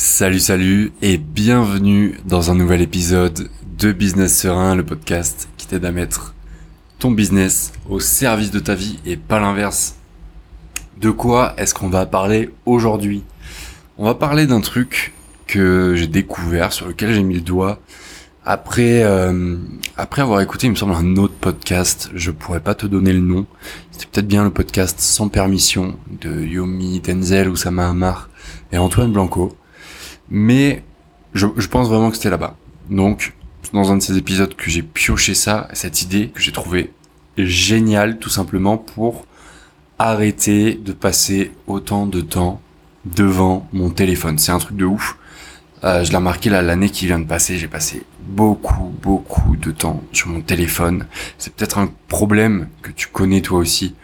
Salut salut et bienvenue dans un nouvel épisode de Business Serein, le podcast qui t'aide à mettre ton business au service de ta vie et pas l'inverse. De quoi est-ce qu'on va parler aujourd'hui? On va parler d'un truc que j'ai découvert, sur lequel j'ai mis le doigt après euh, après avoir écouté, il me semble un autre podcast. Je pourrais pas te donner le nom. C'était peut-être bien le podcast Sans permission de Yomi Denzel, Oussama Hamar et Antoine Blanco. Mais je, pense vraiment que c'était là-bas. Donc, dans un de ces épisodes que j'ai pioché ça, cette idée que j'ai trouvé géniale tout simplement pour arrêter de passer autant de temps devant mon téléphone. C'est un truc de ouf. Euh, je l'ai remarqué là l'année qui vient de passer, j'ai passé beaucoup beaucoup de temps sur mon téléphone. C'est peut-être un problème que tu connais toi aussi.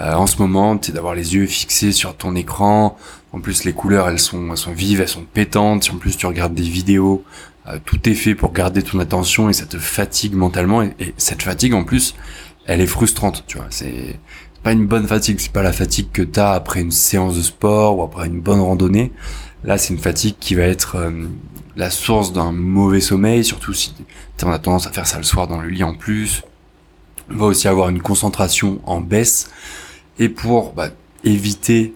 Euh, en ce moment, c'est d'avoir les yeux fixés sur ton écran. En plus, les couleurs, elles sont, elles sont vives, elles sont pétantes. Si en plus tu regardes des vidéos, euh, tout est fait pour garder ton attention et ça te fatigue mentalement. Et, cette fatigue, en plus, elle est frustrante. Tu vois, c'est pas une bonne fatigue. C'est pas la fatigue que t'as après une séance de sport ou après une bonne randonnée. Là, c'est une fatigue qui va être euh, la source d'un mauvais sommeil, surtout si tu as tendance à faire ça le soir dans le lit en plus. On va aussi avoir une concentration en baisse et pour bah, éviter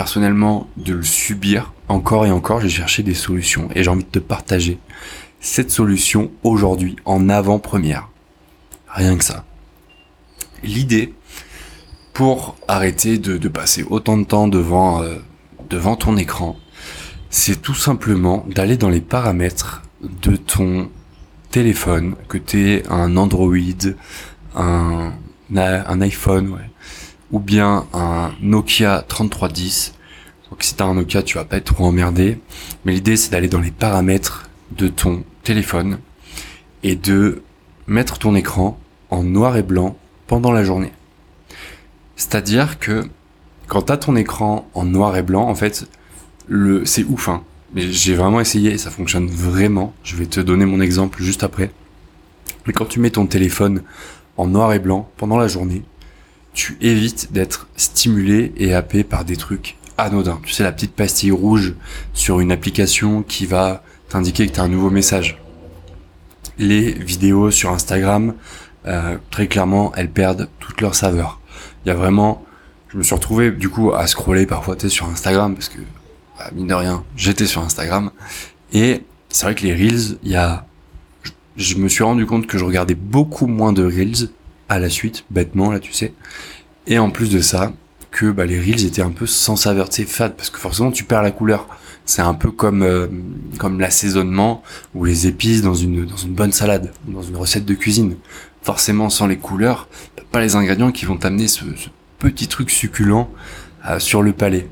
personnellement de le subir encore et encore, j'ai cherché des solutions et j'ai envie de te partager cette solution aujourd'hui en avant-première. Rien que ça. L'idée pour arrêter de, passer autant de temps devant, euh, devant ton écran, c'est tout simplement d'aller dans les paramètres de ton téléphone, que tu un Android, un, un iPhone, ouais, ou bien un Nokia 3310. Donc si t'as un Nokia, tu vas pas être trop emmerdé. Mais l'idée, c'est d'aller dans les paramètres de ton téléphone et de mettre ton écran en noir et blanc pendant la journée. C'est-à-dire que quand t'as ton écran en noir et blanc, en fait, le, c'est ouf, hein. Mais j'ai vraiment essayé ça fonctionne vraiment. Je vais te donner mon exemple juste après. Mais quand tu mets ton téléphone en noir et blanc pendant la journée, tu évites d'être stimulé et happé par des trucs anodins. Tu sais, la petite pastille rouge sur une application qui va t'indiquer que tu as un nouveau message. Les vidéos sur Instagram, euh, très clairement, elles perdent toute leur saveur. Il y a vraiment, je me suis retrouvé du coup à scroller parfois sur Instagram parce que, bah, mine de rien, j'étais sur Instagram. Et c'est vrai que les reels, il y a, je me suis rendu compte que je regardais beaucoup moins de reels à la suite, bêtement là tu sais. Et en plus de ça, que bah, les reels étaient un peu sans saveur, c'est fade, parce que forcément tu perds la couleur. C'est un peu comme euh, comme l'assaisonnement ou les épices dans une dans bonne salade, dans une recette de cuisine. Forcément, sans les couleurs, pas les ingrédients qui vont t'amener ce, petit truc succulent euh, sur le palais.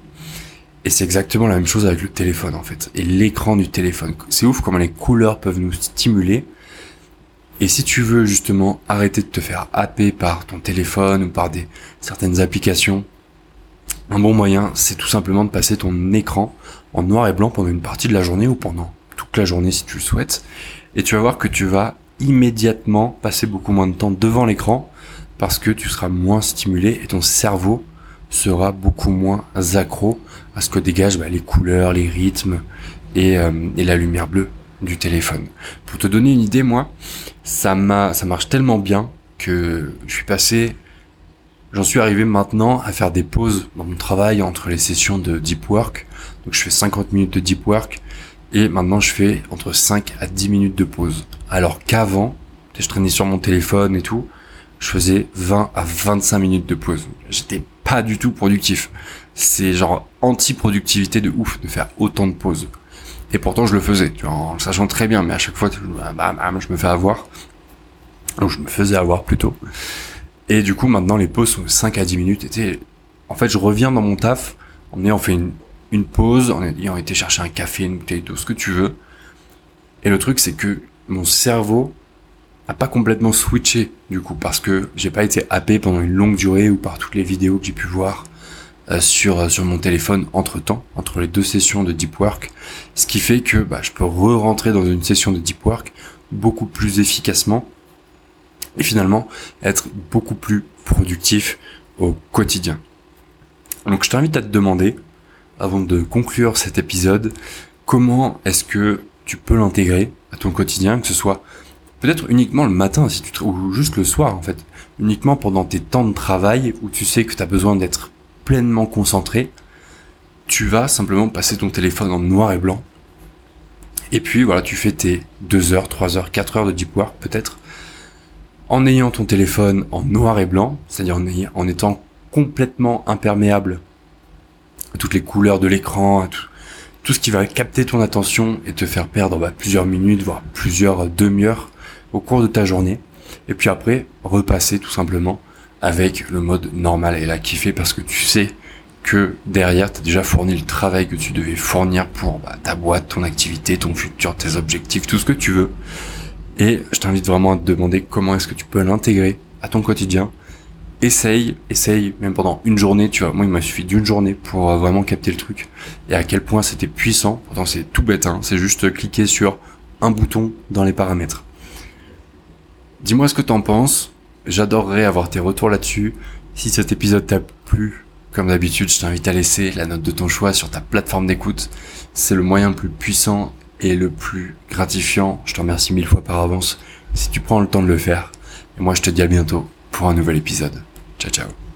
Et c'est exactement la même chose avec le téléphone en fait, et l'écran du téléphone. C'est ouf comment les couleurs peuvent nous stimuler, et si tu veux justement arrêter de te faire happer par ton téléphone ou par des certaines applications, un bon moyen, c'est tout simplement de passer ton écran en noir et blanc pendant une partie de la journée ou pendant toute la journée si tu le souhaites. Et tu vas voir que tu vas immédiatement passer beaucoup moins de temps devant l'écran parce que tu seras moins stimulé et ton cerveau sera beaucoup moins accro à ce que dégagent bah, les couleurs, les rythmes euh, et la lumière bleue du téléphone. Pour te donner une idée, moi, ça m'a, ça marche tellement bien que je suis passé, j'en suis arrivé maintenant à faire des pauses dans mon travail entre les sessions de deep work. Donc je fais 50 minutes de deep work et maintenant je fais entre 5 à 10 minutes de pause. Alors qu'avant, je traînais sur mon téléphone et tout, je faisais 20 à 25 minutes de pause. J'étais pas du tout productif. C'est genre anti-productivité de ouf de faire autant de pauses. Et pourtant, je le faisais, tu vois, en sachant très bien, mais à chaque fois, bah, bah, je me fais avoir. Donc, je me faisais avoir plutôt. Et du coup, maintenant, les pauses sont 5 à 10 minutes. Et en fait, je reviens dans mon taf en ayant fait une, pause, en ayant été chercher un café, une bouteille d'eau, ce que tu veux. Et le truc, c'est que mon cerveau a pas complètement switché, du coup, parce que j'ai pas été happé pendant une longue durée ou par toutes les vidéos que j'ai pu voir sur, euh, sur mon téléphone entre temps, entre les deux sessions de deep work, ce qui fait que bah, je peux re-rentrer dans une session de deep work beaucoup plus efficacement et finalement être beaucoup plus productif au quotidien. Donc je t'invite à te demander, avant de conclure cet épisode, comment est-ce que tu peux l'intégrer à ton quotidien, que ce soit peut-être uniquement le matin si tu ou juste le soir en fait, uniquement pendant tes temps de travail où tu sais que tu as besoin d'être pleinement concentré, tu vas simplement passer ton téléphone en noir et blanc. Et puis voilà, tu fais tes 2 heures, 3 heures, 4 heures de deep work peut-être en ayant ton téléphone en noir et blanc, c'est-à-dire en, en étant complètement imperméable à toutes les couleurs de l'écran, à tout, ce qui va capter ton attention et te faire perdre bah, plusieurs minutes, voire plusieurs demi-heures au cours de ta journée. Et puis après, repasser tout simplement avec le mode normal et la kiffer parce que tu sais que derrière, tu déjà fourni le travail que tu devais fournir pour bah, ta boîte, ton activité, ton futur, tes objectifs, tout ce que tu veux. Et je t'invite vraiment à te demander comment est-ce que tu peux l'intégrer à ton quotidien. Essaye, essaye, même pendant une journée, tu vois, moi il m'a suffi d'une journée pour euh, vraiment capter le truc. Et à quel point c'était puissant. Pourtant c'est tout bête, hein. c'est juste cliquer sur un bouton dans les paramètres. Dis-moi ce que t'en penses. J'adorerais avoir tes retours là-dessus. Si cet épisode t'a plu, comme d'habitude, je t'invite à laisser la note de ton choix sur ta plateforme d'écoute. C'est le moyen le plus puissant et le plus gratifiant. Je te remercie mille fois par avance si tu prends le temps de le faire. Et moi, je te dis à bientôt pour un nouvel épisode. Ciao, ciao.